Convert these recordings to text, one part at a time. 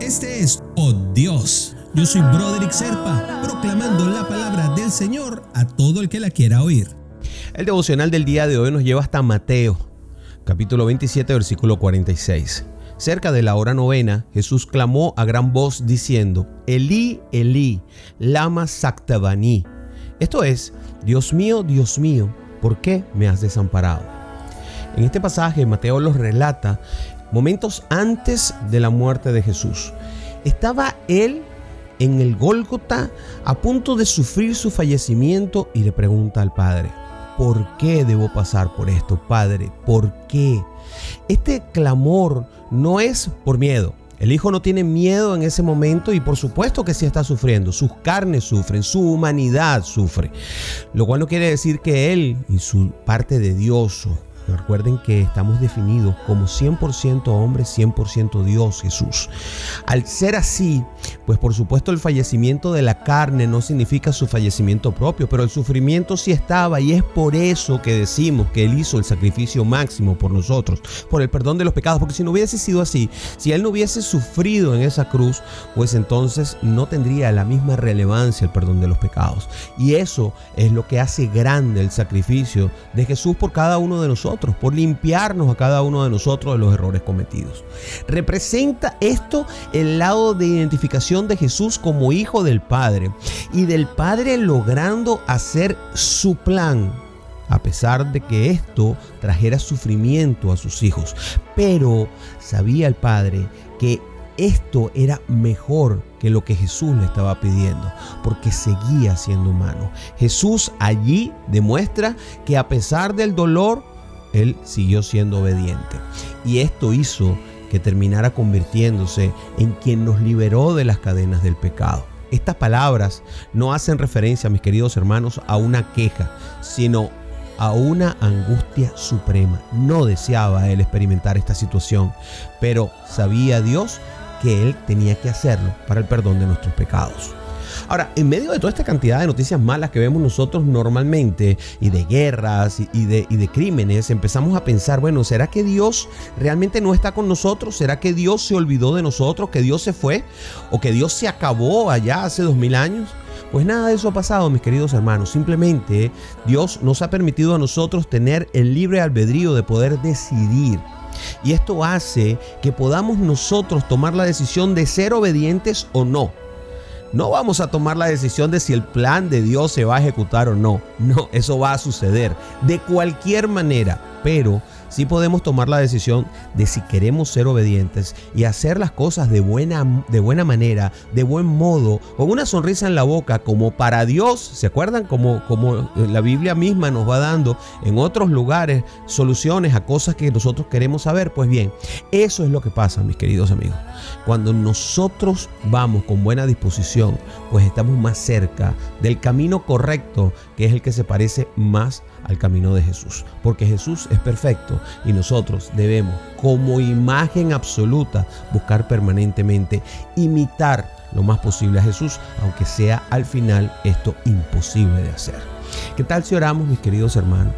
Este es Oh Dios. Yo soy Broderick Serpa, proclamando la palabra del Señor a todo el que la quiera oír. El devocional del día de hoy nos lleva hasta Mateo, capítulo 27, versículo 46. Cerca de la hora novena, Jesús clamó a gran voz diciendo, Elí, Elí, lama sactabani. Esto es, Dios mío, Dios mío, ¿por qué me has desamparado? En este pasaje Mateo los relata momentos antes de la muerte de Jesús. Estaba él en el Gólgota a punto de sufrir su fallecimiento y le pregunta al Padre, ¿por qué debo pasar por esto, Padre? ¿Por qué? Este clamor no es por miedo. El hijo no tiene miedo en ese momento y por supuesto que sí está sufriendo. Sus carnes sufren, su humanidad sufre. Lo cual no quiere decir que él y su parte de Dios Recuerden que estamos definidos como 100% hombre, 100% Dios Jesús. Al ser así, pues por supuesto el fallecimiento de la carne no significa su fallecimiento propio, pero el sufrimiento sí estaba y es por eso que decimos que Él hizo el sacrificio máximo por nosotros, por el perdón de los pecados, porque si no hubiese sido así, si Él no hubiese sufrido en esa cruz, pues entonces no tendría la misma relevancia el perdón de los pecados. Y eso es lo que hace grande el sacrificio de Jesús por cada uno de nosotros por limpiarnos a cada uno de nosotros de los errores cometidos. Representa esto el lado de identificación de Jesús como hijo del Padre y del Padre logrando hacer su plan a pesar de que esto trajera sufrimiento a sus hijos. Pero sabía el Padre que esto era mejor que lo que Jesús le estaba pidiendo, porque seguía siendo humano. Jesús allí demuestra que a pesar del dolor, él siguió siendo obediente. Y esto hizo que terminara convirtiéndose en quien nos liberó de las cadenas del pecado. Estas palabras no hacen referencia, mis queridos hermanos, a una queja, sino a una angustia suprema. No deseaba él experimentar esta situación, pero sabía Dios que él tenía que hacerlo para el perdón de nuestros pecados. Ahora, en medio de toda esta cantidad de noticias malas que vemos nosotros normalmente, y de guerras y de, crímenes, empezamos a pensar, bueno, ¿será que Dios realmente no está con nosotros? ¿Será que Dios se olvidó de nosotros? ¿Que Dios se fue? ¿O que Dios se acabó allá hace dos mil años? Pues nada de eso ha pasado, mis queridos hermanos. Simplemente Dios nos ha permitido a nosotros tener el libre albedrío de poder decidir. Y esto hace que podamos nosotros tomar la decisión de ser obedientes o no. No vamos a tomar la decisión de si el plan de Dios se va a ejecutar o no. No, eso va a suceder de cualquier manera, pero sí podemos tomar la decisión de si queremos ser obedientes y hacer las cosas de buena, de buena manera, de buen modo, con una sonrisa en la boca, como para Dios. ¿Se acuerdan? Como, como la Biblia misma nos va dando en otros lugares soluciones a cosas que nosotros queremos saber. Pues bien, eso es lo que pasa, mis queridos amigos. Cuando nosotros vamos con buena disposición, pues estamos más cerca del camino correcto, que es el que se parece más al camino de Jesús. Porque Jesús es perfecto y nosotros debemos, como imagen absoluta, buscar permanentemente imitar lo más posible a Jesús, aunque sea al final esto imposible de hacer. ¿Qué tal si oramos, mis queridos hermanos?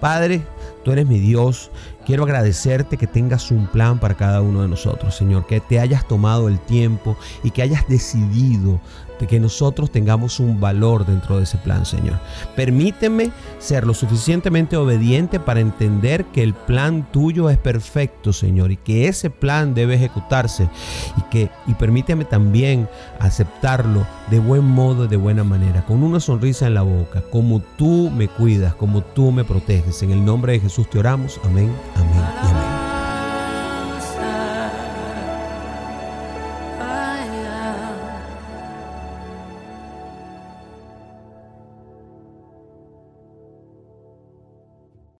Padre, tú eres mi Dios. Quiero agradecerte que tengas un plan para cada uno de nosotros, Señor, que te hayas tomado el tiempo y que hayas decidido de que nosotros tengamos un valor dentro de ese plan, Señor. Permíteme ser lo suficientemente obediente para entender que el plan tuyo es perfecto, Señor, y que ese plan debe ejecutarse y que y permíteme también aceptarlo de buen modo, de buena manera, con una sonrisa en la boca, como tú me cuidas, como tú me proteges. En el nombre de Jesús te oramos. Amén